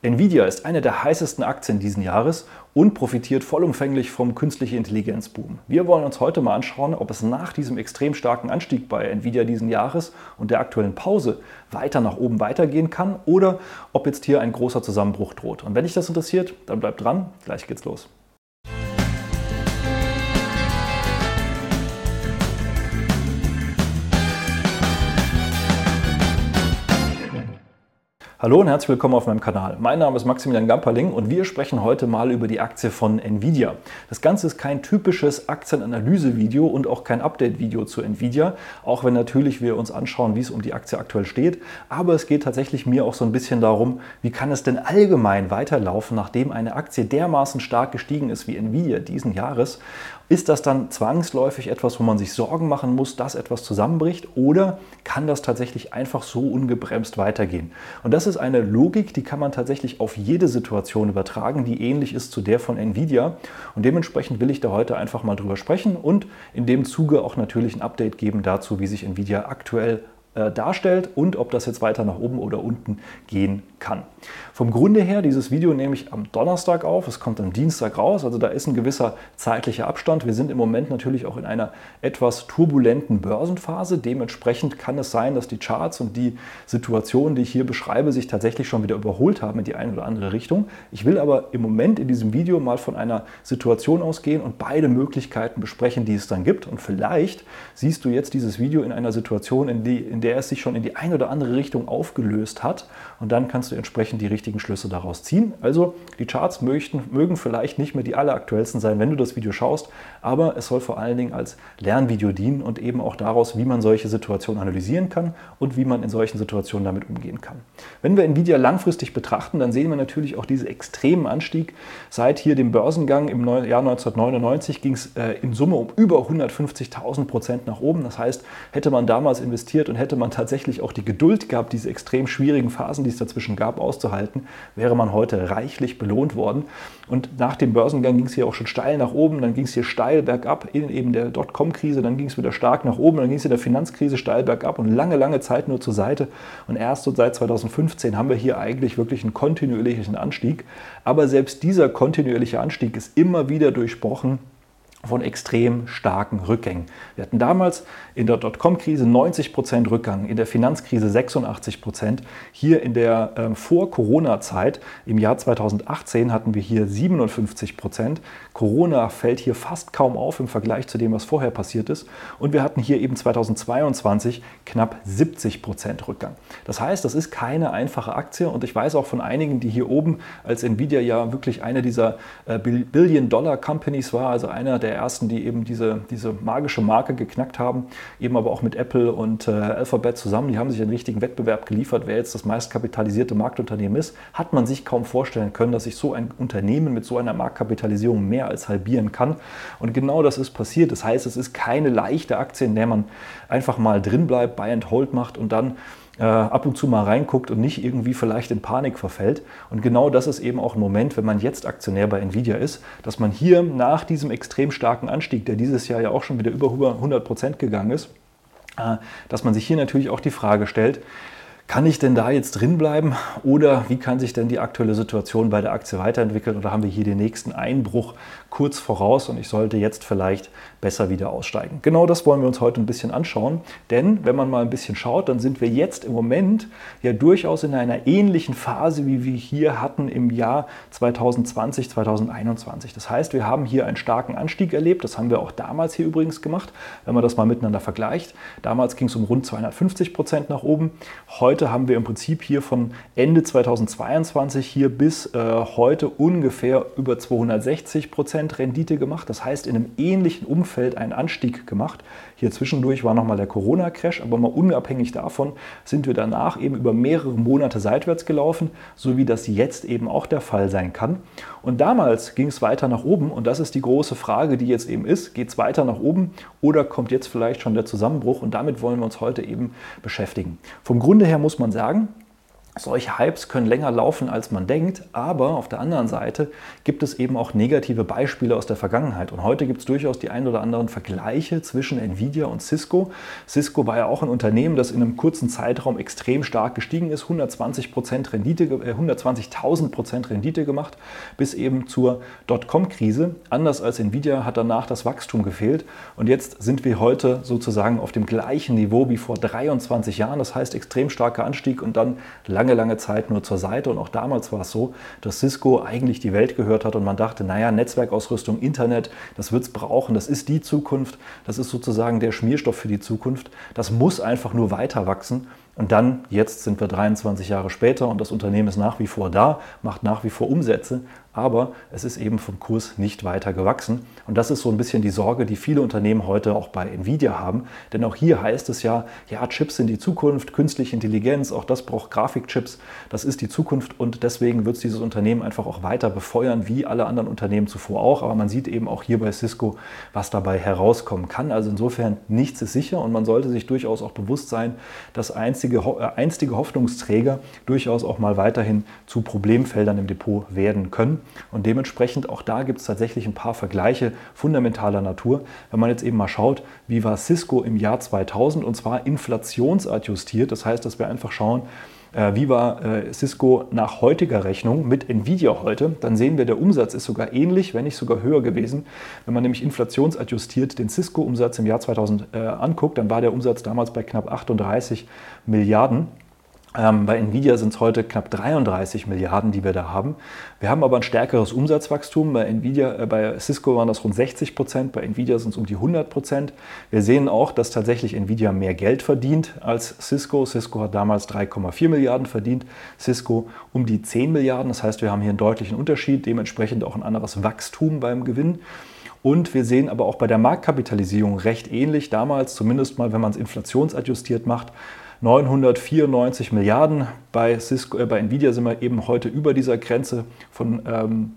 Nvidia ist eine der heißesten Aktien diesen Jahres und profitiert vollumfänglich vom künstlichen Intelligenzboom. Wir wollen uns heute mal anschauen, ob es nach diesem extrem starken Anstieg bei Nvidia diesen Jahres und der aktuellen Pause weiter nach oben weitergehen kann oder ob jetzt hier ein großer Zusammenbruch droht. Und wenn dich das interessiert, dann bleib dran, gleich geht's los. Hallo und herzlich willkommen auf meinem Kanal. Mein Name ist Maximilian Gamperling und wir sprechen heute mal über die Aktie von Nvidia. Das Ganze ist kein typisches Aktienanalyse-Video und auch kein Update-Video zu Nvidia, auch wenn natürlich wir uns anschauen, wie es um die Aktie aktuell steht. Aber es geht tatsächlich mir auch so ein bisschen darum, wie kann es denn allgemein weiterlaufen, nachdem eine Aktie dermaßen stark gestiegen ist wie Nvidia diesen Jahres ist das dann zwangsläufig etwas, wo man sich Sorgen machen muss, dass etwas zusammenbricht? Oder kann das tatsächlich einfach so ungebremst weitergehen? Und das ist eine Logik, die kann man tatsächlich auf jede Situation übertragen, die ähnlich ist zu der von Nvidia. Und dementsprechend will ich da heute einfach mal drüber sprechen und in dem Zuge auch natürlich ein Update geben dazu, wie sich Nvidia aktuell äh, darstellt und ob das jetzt weiter nach oben oder unten gehen kann. Vom Grunde her, dieses Video nehme ich am Donnerstag auf, es kommt am Dienstag raus, also da ist ein gewisser zeitlicher Abstand. Wir sind im Moment natürlich auch in einer etwas turbulenten Börsenphase. Dementsprechend kann es sein, dass die Charts und die Situationen, die ich hier beschreibe, sich tatsächlich schon wieder überholt haben in die eine oder andere Richtung. Ich will aber im Moment in diesem Video mal von einer Situation ausgehen und beide Möglichkeiten besprechen, die es dann gibt. Und vielleicht siehst du jetzt dieses Video in einer Situation, in, die, in der es sich schon in die eine oder andere Richtung aufgelöst hat und dann kannst du entsprechend die richtigen Schlüsse daraus ziehen. Also die Charts möchten, mögen vielleicht nicht mehr die alleraktuellsten sein, wenn du das Video schaust, aber es soll vor allen Dingen als Lernvideo dienen und eben auch daraus, wie man solche Situationen analysieren kann und wie man in solchen Situationen damit umgehen kann. Wenn wir Nvidia langfristig betrachten, dann sehen wir natürlich auch diesen extremen Anstieg. Seit hier dem Börsengang im Jahr 1999 ging es in Summe um über 150.000 Prozent nach oben. Das heißt, hätte man damals investiert und hätte man tatsächlich auch die Geduld gehabt, diese extrem schwierigen Phasen, die es dazwischen gab, auszuhalten, wäre man heute reichlich belohnt worden. Und nach dem Börsengang ging es hier auch schon steil nach oben, dann ging es hier steil bergab in eben der Dotcom-Krise, dann ging es wieder stark nach oben, dann ging es in der Finanzkrise steil bergab und lange, lange Zeit nur zur Seite. Und erst so seit 2015 haben wir hier eigentlich wirklich einen kontinuierlichen Anstieg. Aber selbst dieser kontinuierliche Anstieg ist immer wieder durchbrochen von extrem starken Rückgängen. Wir hatten damals in der Dotcom-Krise 90% Rückgang, in der Finanzkrise 86%. Hier in der äh, Vor-Corona-Zeit im Jahr 2018 hatten wir hier 57%. Corona fällt hier fast kaum auf im Vergleich zu dem, was vorher passiert ist. Und wir hatten hier eben 2022 knapp 70% Rückgang. Das heißt, das ist keine einfache Aktie und ich weiß auch von einigen, die hier oben als Nvidia ja wirklich eine dieser äh, Billion-Dollar-Companies war, also einer der ersten, die eben diese, diese magische Marke geknackt haben, eben aber auch mit Apple und äh, Alphabet zusammen. Die haben sich einen richtigen Wettbewerb geliefert, wer jetzt das meistkapitalisierte Marktunternehmen ist. Hat man sich kaum vorstellen können, dass sich so ein Unternehmen mit so einer Marktkapitalisierung mehr als halbieren kann. Und genau das ist passiert. Das heißt, es ist keine leichte Aktie, in der man einfach mal drin bleibt, Buy and Hold macht und dann äh, ab und zu mal reinguckt und nicht irgendwie vielleicht in Panik verfällt. Und genau das ist eben auch ein Moment, wenn man jetzt Aktionär bei Nvidia ist, dass man hier nach diesem extrem starken Anstieg, der dieses Jahr ja auch schon wieder über 100 Prozent gegangen ist, äh, dass man sich hier natürlich auch die Frage stellt, kann ich denn da jetzt drin bleiben oder wie kann sich denn die aktuelle Situation bei der Aktie weiterentwickeln oder haben wir hier den nächsten Einbruch kurz voraus und ich sollte jetzt vielleicht besser wieder aussteigen? Genau das wollen wir uns heute ein bisschen anschauen, denn wenn man mal ein bisschen schaut, dann sind wir jetzt im Moment ja durchaus in einer ähnlichen Phase, wie wir hier hatten im Jahr 2020, 2021. Das heißt, wir haben hier einen starken Anstieg erlebt, das haben wir auch damals hier übrigens gemacht, wenn man das mal miteinander vergleicht. Damals ging es um rund 250 Prozent nach oben. Heute Heute haben wir im Prinzip hier von Ende 2022 hier bis äh, heute ungefähr über 260 Prozent Rendite gemacht. Das heißt, in einem ähnlichen Umfeld einen Anstieg gemacht. Hier zwischendurch war nochmal der Corona-Crash, aber mal unabhängig davon sind wir danach eben über mehrere Monate seitwärts gelaufen, so wie das jetzt eben auch der Fall sein kann. Und damals ging es weiter nach oben und das ist die große Frage, die jetzt eben ist, geht es weiter nach oben oder kommt jetzt vielleicht schon der Zusammenbruch und damit wollen wir uns heute eben beschäftigen. Vom Grunde her muss man sagen, solche Hypes können länger laufen, als man denkt, aber auf der anderen Seite gibt es eben auch negative Beispiele aus der Vergangenheit. Und heute gibt es durchaus die ein oder anderen Vergleiche zwischen Nvidia und Cisco. Cisco war ja auch ein Unternehmen, das in einem kurzen Zeitraum extrem stark gestiegen ist, 120 Rendite, äh, 120.000 Prozent Rendite gemacht, bis eben zur Dotcom-Krise. Anders als Nvidia hat danach das Wachstum gefehlt. Und jetzt sind wir heute sozusagen auf dem gleichen Niveau wie vor 23 Jahren. Das heißt extrem starker Anstieg und dann lange lange, lange Zeit nur zur Seite. Und auch damals war es so, dass Cisco eigentlich die Welt gehört hat und man dachte, naja, Netzwerkausrüstung, Internet, das wird es brauchen, das ist die Zukunft, das ist sozusagen der Schmierstoff für die Zukunft. Das muss einfach nur weiter wachsen. Und dann, jetzt sind wir 23 Jahre später und das Unternehmen ist nach wie vor da, macht nach wie vor Umsätze, aber es ist eben vom Kurs nicht weiter gewachsen. Und das ist so ein bisschen die Sorge, die viele Unternehmen heute auch bei Nvidia haben. Denn auch hier heißt es ja, ja, Chips sind die Zukunft, künstliche Intelligenz, auch das braucht Grafikchips, das ist die Zukunft und deswegen wird es dieses Unternehmen einfach auch weiter befeuern, wie alle anderen Unternehmen zuvor auch. Aber man sieht eben auch hier bei Cisco, was dabei herauskommen kann. Also insofern nichts ist sicher und man sollte sich durchaus auch bewusst sein, dass einzige, äh, einstige Hoffnungsträger durchaus auch mal weiterhin zu Problemfeldern im Depot werden können. Und dementsprechend auch da gibt es tatsächlich ein paar Vergleiche fundamentaler Natur. Wenn man jetzt eben mal schaut, wie war Cisco im Jahr 2000 und zwar inflationsadjustiert. Das heißt, dass wir einfach schauen, äh, wie war äh, Cisco nach heutiger Rechnung mit Nvidia heute, dann sehen wir, der Umsatz ist sogar ähnlich, wenn nicht sogar höher gewesen. Wenn man nämlich inflationsadjustiert den Cisco-Umsatz im Jahr 2000 äh, anguckt, dann war der Umsatz damals bei knapp 38 Milliarden. Ähm, bei Nvidia sind es heute knapp 33 Milliarden, die wir da haben. Wir haben aber ein stärkeres Umsatzwachstum. Bei Nvidia, äh, bei Cisco waren das rund 60 Prozent, bei Nvidia sind es um die 100 Prozent. Wir sehen auch, dass tatsächlich Nvidia mehr Geld verdient als Cisco. Cisco hat damals 3,4 Milliarden verdient, Cisco um die 10 Milliarden. Das heißt, wir haben hier einen deutlichen Unterschied, dementsprechend auch ein anderes Wachstum beim Gewinn. Und wir sehen aber auch bei der Marktkapitalisierung recht ähnlich. Damals, zumindest mal, wenn man es inflationsadjustiert macht, 994 Milliarden. Bei, Cisco, äh, bei Nvidia sind wir eben heute über dieser Grenze von, ähm,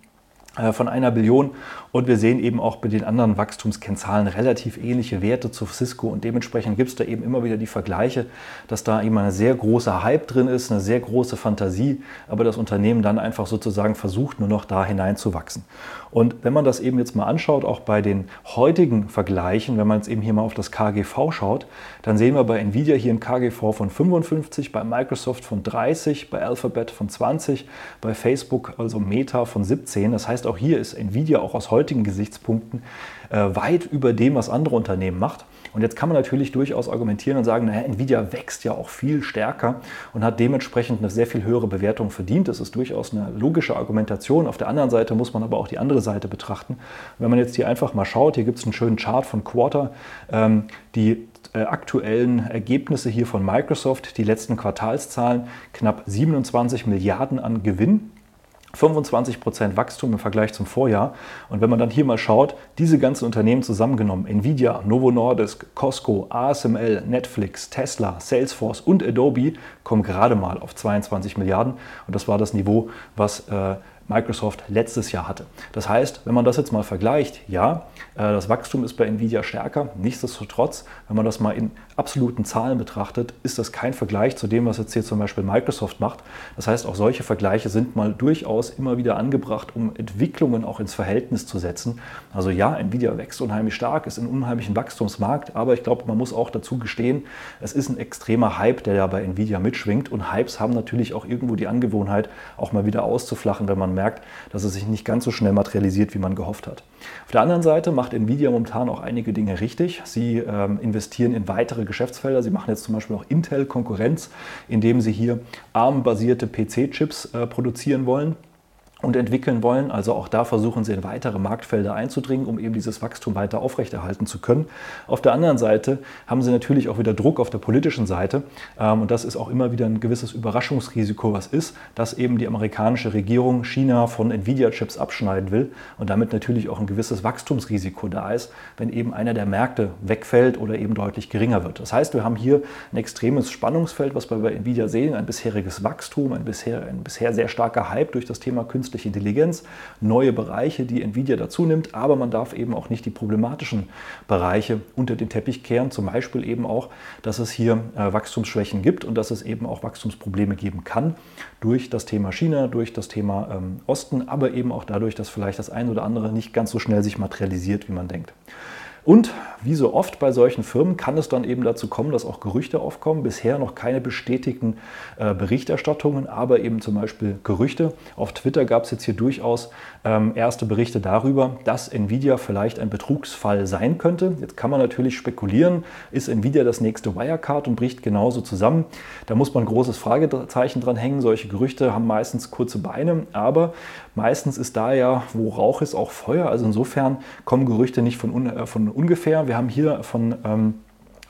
äh, von einer Billion. Und wir sehen eben auch bei den anderen Wachstumskennzahlen relativ ähnliche Werte zu Cisco. Und dementsprechend gibt es da eben immer wieder die Vergleiche, dass da eben ein sehr großer Hype drin ist, eine sehr große Fantasie, aber das Unternehmen dann einfach sozusagen versucht, nur noch da hineinzuwachsen. Und wenn man das eben jetzt mal anschaut, auch bei den heutigen Vergleichen, wenn man jetzt eben hier mal auf das KGV schaut, dann sehen wir bei Nvidia hier ein KGV von 55, bei Microsoft von 30, bei Alphabet von 20, bei Facebook, also Meta von 17. Das heißt, auch hier ist Nvidia auch aus heutigen Gesichtspunkten äh, weit über dem, was andere Unternehmen macht. Und jetzt kann man natürlich durchaus argumentieren und sagen, naja, Nvidia wächst ja auch viel stärker und hat dementsprechend eine sehr viel höhere Bewertung verdient. Das ist durchaus eine logische Argumentation. Auf der anderen Seite muss man aber auch die andere Seite betrachten. Wenn man jetzt hier einfach mal schaut, hier gibt es einen schönen Chart von Quarter, ähm, die äh, aktuellen Ergebnisse hier von Microsoft, die letzten Quartalszahlen, knapp 27 Milliarden an Gewinn 25% Wachstum im Vergleich zum Vorjahr. Und wenn man dann hier mal schaut, diese ganzen Unternehmen zusammengenommen, Nvidia, Novo Nordisk, Costco, ASML, Netflix, Tesla, Salesforce und Adobe, kommen gerade mal auf 22 Milliarden. Und das war das Niveau, was äh, Microsoft letztes Jahr hatte. Das heißt, wenn man das jetzt mal vergleicht, ja, äh, das Wachstum ist bei Nvidia stärker. Nichtsdestotrotz, wenn man das mal in absoluten Zahlen betrachtet, ist das kein Vergleich zu dem, was jetzt hier zum Beispiel Microsoft macht. Das heißt, auch solche Vergleiche sind mal durchaus immer wieder angebracht, um Entwicklungen auch ins Verhältnis zu setzen. Also ja, Nvidia wächst unheimlich stark, ist in unheimlichen Wachstumsmarkt, aber ich glaube, man muss auch dazu gestehen, es ist ein extremer Hype, der ja bei Nvidia mitschwingt und Hypes haben natürlich auch irgendwo die Angewohnheit, auch mal wieder auszuflachen, wenn man merkt, dass es sich nicht ganz so schnell materialisiert, wie man gehofft hat. Auf der anderen Seite macht Nvidia momentan auch einige Dinge richtig. Sie ähm, investieren in weitere Geschäftsfelder. Sie machen jetzt zum Beispiel auch Intel Konkurrenz, indem sie hier ARM-basierte PC-Chips äh, produzieren wollen und entwickeln wollen. Also auch da versuchen sie in weitere Marktfelder einzudringen, um eben dieses Wachstum weiter aufrechterhalten zu können. Auf der anderen Seite haben sie natürlich auch wieder Druck auf der politischen Seite. Ähm, und das ist auch immer wieder ein gewisses Überraschungsrisiko, was ist, dass eben die amerikanische Regierung China von Nvidia-Chips abschneiden will und damit natürlich auch ein gewisses Wachstumsrisiko da ist, wenn eben einer der Märkte wegfällt oder eben deutlich geringer wird. Das heißt, wir haben hier ein extremes Spannungsfeld, was wir bei Nvidia sehen, ein bisheriges Wachstum, ein bisher, ein bisher sehr starker Hype durch das Thema Künstliche künstliche Intelligenz, neue Bereiche, die Nvidia dazu nimmt, aber man darf eben auch nicht die problematischen Bereiche unter den Teppich kehren, zum Beispiel eben auch, dass es hier äh, Wachstumsschwächen gibt und dass es eben auch Wachstumsprobleme geben kann durch das Thema China, durch das Thema ähm, Osten, aber eben auch dadurch, dass vielleicht das ein oder andere nicht ganz so schnell sich materialisiert, wie man denkt. Und wie so oft bei solchen Firmen kann es dann eben dazu kommen, dass auch Gerüchte aufkommen. Bisher noch keine bestätigten äh, Berichterstattungen, aber eben zum Beispiel Gerüchte. Auf Twitter gab es jetzt hier durchaus ähm, erste Berichte darüber, dass Nvidia vielleicht ein Betrugsfall sein könnte. Jetzt kann man natürlich spekulieren, ist Nvidia das nächste Wirecard und bricht genauso zusammen. Da muss man ein großes Fragezeichen dran hängen. Solche Gerüchte haben meistens kurze Beine, aber meistens ist da ja, wo Rauch ist, auch Feuer. Also insofern kommen Gerüchte nicht von, un, äh, von ungefähr. Wir haben hier von ähm,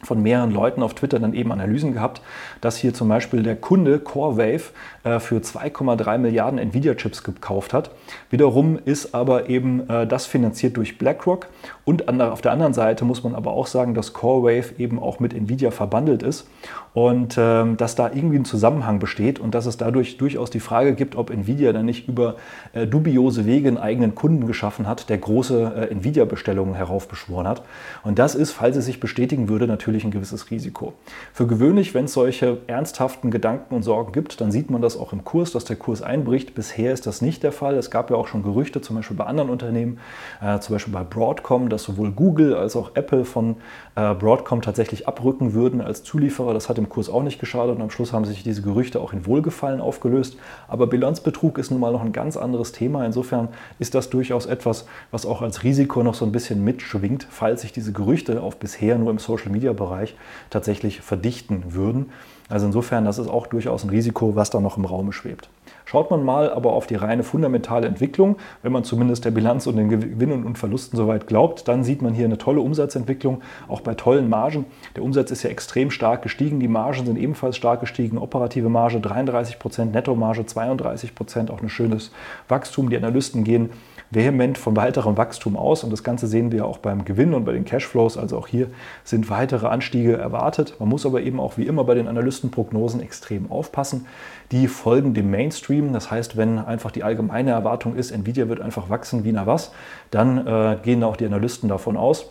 von mehreren Leuten auf Twitter dann eben Analysen gehabt, dass hier zum Beispiel der Kunde CoreWave äh, für 2,3 Milliarden Nvidia-Chips gekauft hat. Wiederum ist aber eben äh, das finanziert durch BlackRock und auf der anderen Seite muss man aber auch sagen, dass CoreWave eben auch mit Nvidia verbandelt ist und ähm, dass da irgendwie ein Zusammenhang besteht und dass es dadurch durchaus die Frage gibt, ob Nvidia dann nicht über äh, dubiose Wege einen eigenen Kunden geschaffen hat, der große Nvidia-Bestellungen heraufbeschworen hat. Und das ist, falls es sich bestätigen würde, natürlich natürlich ein gewisses Risiko. Für gewöhnlich, wenn es solche ernsthaften Gedanken und Sorgen gibt, dann sieht man das auch im Kurs, dass der Kurs einbricht. Bisher ist das nicht der Fall. Es gab ja auch schon Gerüchte, zum Beispiel bei anderen Unternehmen, äh, zum Beispiel bei Broadcom, dass sowohl Google als auch Apple von äh, Broadcom tatsächlich abrücken würden als Zulieferer. Das hat dem Kurs auch nicht geschadet und am Schluss haben sich diese Gerüchte auch in Wohlgefallen aufgelöst. Aber Bilanzbetrug ist nun mal noch ein ganz anderes Thema. Insofern ist das durchaus etwas, was auch als Risiko noch so ein bisschen mitschwingt, falls sich diese Gerüchte auf bisher nur im Social Media Bereich tatsächlich verdichten würden. Also insofern, das ist auch durchaus ein Risiko, was da noch im Raum schwebt. Schaut man mal aber auf die reine fundamentale Entwicklung, wenn man zumindest der Bilanz und den Gewinnen und Verlusten soweit glaubt, dann sieht man hier eine tolle Umsatzentwicklung, auch bei tollen Margen. Der Umsatz ist ja extrem stark gestiegen, die Margen sind ebenfalls stark gestiegen, operative Marge 33 Prozent, Nettomarge 32 Prozent, auch ein schönes Wachstum. Die Analysten gehen vehement von weiterem Wachstum aus. Und das Ganze sehen wir auch beim Gewinn und bei den Cashflows. Also auch hier sind weitere Anstiege erwartet. Man muss aber eben auch wie immer bei den Analystenprognosen extrem aufpassen. Die folgen dem Mainstream. Das heißt, wenn einfach die allgemeine Erwartung ist, Nvidia wird einfach wachsen wie na was, dann äh, gehen auch die Analysten davon aus.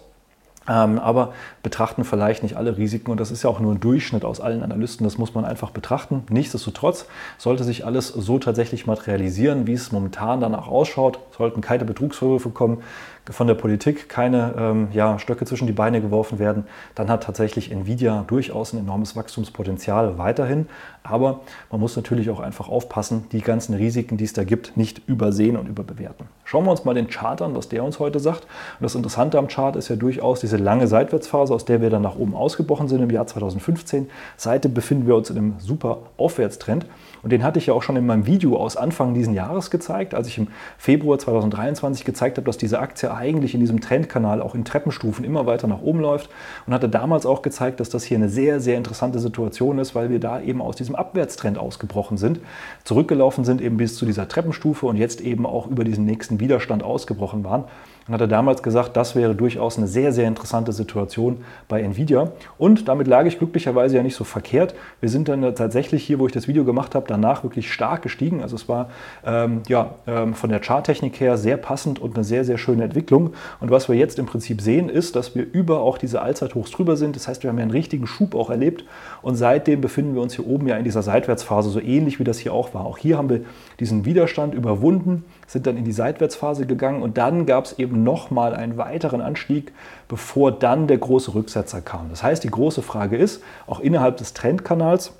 Ähm, aber betrachten vielleicht nicht alle Risiken und das ist ja auch nur ein Durchschnitt aus allen Analysten, das muss man einfach betrachten. Nichtsdestotrotz sollte sich alles so tatsächlich materialisieren, wie es momentan danach ausschaut, sollten keine Betrugsvorwürfe kommen, von der Politik keine ähm, ja, Stöcke zwischen die Beine geworfen werden, dann hat tatsächlich Nvidia durchaus ein enormes Wachstumspotenzial weiterhin. Aber man muss natürlich auch einfach aufpassen, die ganzen Risiken, die es da gibt, nicht übersehen und überbewerten. Schauen wir uns mal den Chart an, was der uns heute sagt. Und das Interessante am Chart ist ja durchaus diese lange Seitwärtsphase, aus der wir dann nach oben ausgebrochen sind im Jahr 2015. Seitdem befinden wir uns in einem super Aufwärtstrend. Und den hatte ich ja auch schon in meinem Video aus Anfang dieses Jahres gezeigt, als ich im Februar 2023 gezeigt habe, dass diese Aktie eigentlich in diesem Trendkanal auch in Treppenstufen immer weiter nach oben läuft. Und hatte damals auch gezeigt, dass das hier eine sehr, sehr interessante Situation ist, weil wir da eben aus diesem Abwärtstrend ausgebrochen sind, zurückgelaufen sind eben bis zu dieser Treppenstufe und jetzt eben auch über diesen nächsten Widerstand ausgebrochen waren und hat er damals gesagt, das wäre durchaus eine sehr, sehr interessante Situation bei Nvidia. Und damit lag ich glücklicherweise ja nicht so verkehrt. Wir sind dann tatsächlich hier, wo ich das Video gemacht habe, danach wirklich stark gestiegen. Also es war ähm, ja, ähm, von der Charttechnik her sehr passend und eine sehr, sehr schöne Entwicklung. Und was wir jetzt im Prinzip sehen, ist, dass wir über auch diese Allzeithochs drüber sind. Das heißt, wir haben ja einen richtigen Schub auch erlebt. Und seitdem befinden wir uns hier oben ja in dieser Seitwärtsphase, so ähnlich wie das hier auch war. Auch hier haben wir diesen Widerstand überwunden, sind dann in die Seitwärtsphase gegangen und dann gab es eben nochmal einen weiteren Anstieg, bevor dann der große Rücksetzer kam. Das heißt, die große Frage ist, auch innerhalb des Trendkanals,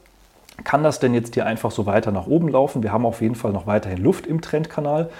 kann das denn jetzt hier einfach so weiter nach oben laufen? Wir haben auf jeden Fall noch weiterhin Luft im Trendkanal.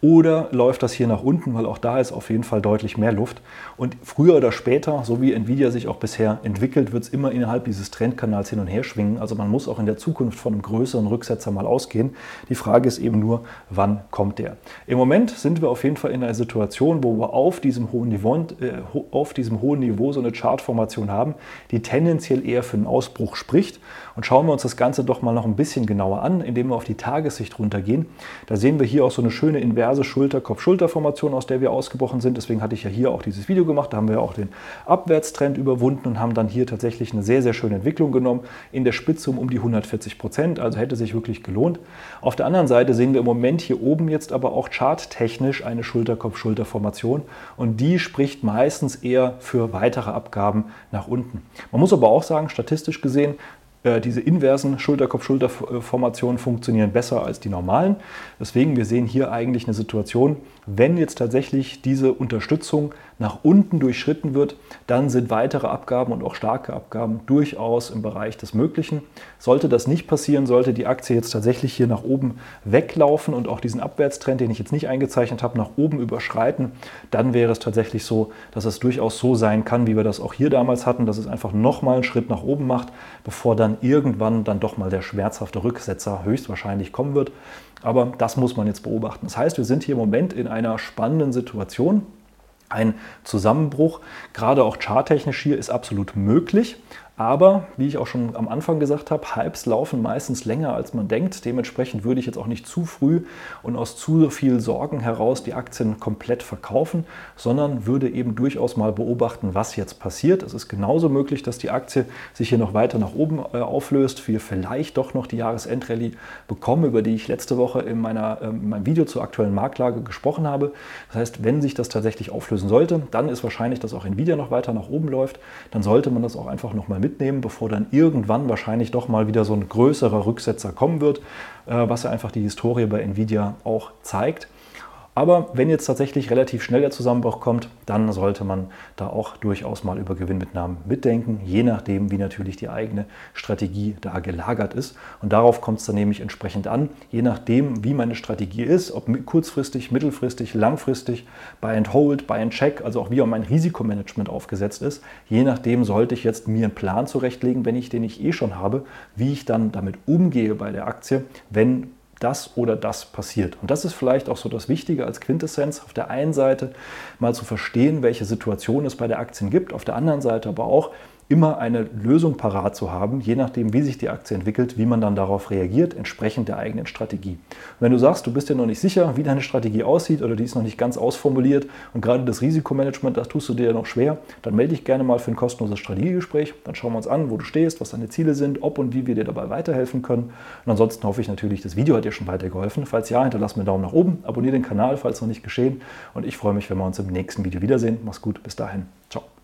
Oder läuft das hier nach unten, weil auch da ist auf jeden Fall deutlich mehr Luft. Und früher oder später, so wie Nvidia sich auch bisher entwickelt, wird es immer innerhalb dieses Trendkanals hin und her schwingen. Also man muss auch in der Zukunft von einem größeren Rücksetzer mal ausgehen. Die Frage ist eben nur, wann kommt der? Im Moment sind wir auf jeden Fall in einer Situation, wo wir auf diesem hohen Niveau, äh, auf diesem hohen Niveau so eine Chartformation haben, die tendenziell eher für einen Ausbruch spricht. Und schauen wir uns das Ganze doch mal noch ein bisschen genauer an, indem wir auf die Tagessicht runtergehen. Da sehen wir hier auch so eine schöne inverse Schulter-Kopf-Schulter-Formation, aus der wir ausgebrochen sind. Deswegen hatte ich ja hier auch dieses Video gemacht. Da haben wir auch den Abwärtstrend überwunden und haben dann hier tatsächlich eine sehr, sehr schöne Entwicklung genommen. In der Spitze um, um die 140 Prozent. Also hätte sich wirklich gelohnt. Auf der anderen Seite sehen wir im Moment hier oben jetzt aber auch charttechnisch eine Schulter-Kopf-Schulter-Formation. Und die spricht meistens eher für weitere Abgaben nach unten. Man muss aber auch sagen, statistisch gesehen, diese inversen Schulter-Kopf-Schulter-Formationen funktionieren besser als die normalen. Deswegen, wir sehen hier eigentlich eine Situation, wenn jetzt tatsächlich diese Unterstützung nach unten durchschritten wird, dann sind weitere Abgaben und auch starke Abgaben durchaus im Bereich des Möglichen. Sollte das nicht passieren, sollte die Aktie jetzt tatsächlich hier nach oben weglaufen und auch diesen Abwärtstrend, den ich jetzt nicht eingezeichnet habe, nach oben überschreiten, dann wäre es tatsächlich so, dass es durchaus so sein kann, wie wir das auch hier damals hatten, dass es einfach nochmal einen Schritt nach oben macht, bevor dann irgendwann dann doch mal der schmerzhafte Rücksetzer höchstwahrscheinlich kommen wird. Aber das muss man jetzt beobachten. Das heißt, wir sind hier im Moment in einer spannenden Situation. Ein Zusammenbruch, gerade auch charttechnisch hier, ist absolut möglich. Aber, wie ich auch schon am Anfang gesagt habe, Hypes laufen meistens länger, als man denkt. Dementsprechend würde ich jetzt auch nicht zu früh und aus zu viel Sorgen heraus die Aktien komplett verkaufen, sondern würde eben durchaus mal beobachten, was jetzt passiert. Es ist genauso möglich, dass die Aktie sich hier noch weiter nach oben äh, auflöst. Wir vielleicht doch noch die Jahresendrallye bekommen, über die ich letzte Woche in, meiner, ähm, in meinem Video zur aktuellen Marktlage gesprochen habe. Das heißt, wenn sich das tatsächlich auflösen sollte, dann ist wahrscheinlich, dass auch Nvidia noch weiter nach oben läuft. Dann sollte man das auch einfach nochmal mit mitnehmen, bevor dann irgendwann wahrscheinlich doch mal wieder so ein größerer Rücksetzer kommen wird, äh, was ja einfach die Historie bei Nvidia auch zeigt. Aber wenn jetzt tatsächlich relativ schnell der Zusammenbruch kommt, dann sollte man da auch durchaus mal über Gewinnmitnahmen mitdenken, je nachdem, wie natürlich die eigene Strategie da gelagert ist. Und darauf kommt es dann nämlich entsprechend an, je nachdem, wie meine Strategie ist, ob kurzfristig, mittelfristig, langfristig, Buy and Hold, Buy and Check, also auch wie auch mein Risikomanagement aufgesetzt ist. Je nachdem sollte ich jetzt mir einen Plan zurechtlegen, wenn ich den ich eh schon habe, wie ich dann damit umgehe bei der Aktie, wenn das oder das passiert. Und das ist vielleicht auch so das Wichtige als Quintessenz. Auf der einen Seite mal zu verstehen, welche Situation es bei der Aktien gibt, auf der anderen Seite aber auch, immer eine Lösung parat zu haben, je nachdem, wie sich die Aktie entwickelt, wie man dann darauf reagiert, entsprechend der eigenen Strategie. Und wenn du sagst, du bist dir noch nicht sicher, wie deine Strategie aussieht oder die ist noch nicht ganz ausformuliert und gerade das Risikomanagement, das tust du dir ja noch schwer, dann melde dich gerne mal für ein kostenloses Strategiegespräch. Dann schauen wir uns an, wo du stehst, was deine Ziele sind, ob und wie wir dir dabei weiterhelfen können. Und ansonsten hoffe ich natürlich, das Video hat dir schon weitergeholfen. Falls ja, hinterlass mir einen Daumen nach oben, abonniere den Kanal, falls noch nicht geschehen. Und ich freue mich, wenn wir uns im nächsten Video wiedersehen. Mach's gut, bis dahin. Ciao.